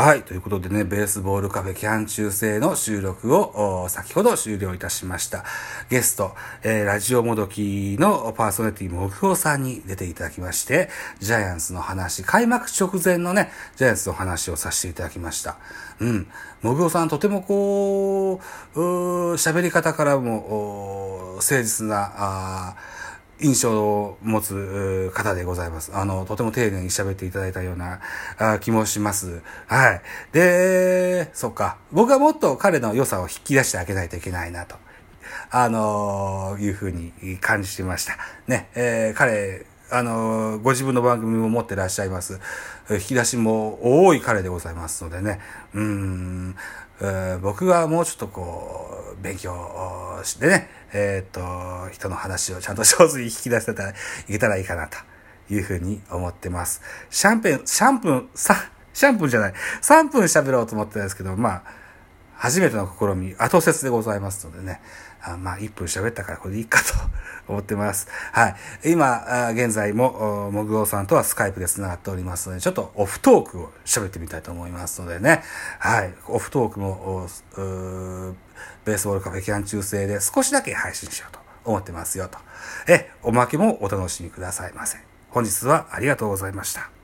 はい。ということでね、ベースボールカフェキャン中制の収録を先ほど終了いたしました。ゲスト、えー、ラジオもどきのパーソナリティもぐおさんに出ていただきまして、ジャイアンツの話、開幕直前のね、ジャイアンツの話をさせていただきました。うん。もぐおさんとてもこう、う喋り方からも、誠実な、あ印象を持つ方でございます。あの、とても丁寧に喋っていただいたような気もします。はい。で、そっか。僕はもっと彼の良さを引き出してあげないといけないなと。あのいうふうに感じてました。ね、えー、彼、あのご自分の番組も持ってらっしゃいます。引き出しも多い彼でございますのでね。うん、僕はもうちょっとこう、勉強でね、えっ、と、人の話をちゃんと上手に引き出せたらいけたらいいかなというふうに思ってます。シャンペン、シャンプン、さ、シャンプンじゃない、3分喋ろうと思ってたんですけど、まあ、初めての試み、後説でございますのでね、あまあ、1分喋ったからこれでいいかと思ってます。はい。今、現在も、もぐおさんとはスカイプで繋がっておりますので、ちょっとオフトークを喋ってみたいと思いますのでね、はい。オフトークも、ベースボールカフェ期間中制で少しだけ配信しようと思ってますよと。え、おまけもお楽しみくださいませ。本日はありがとうございました。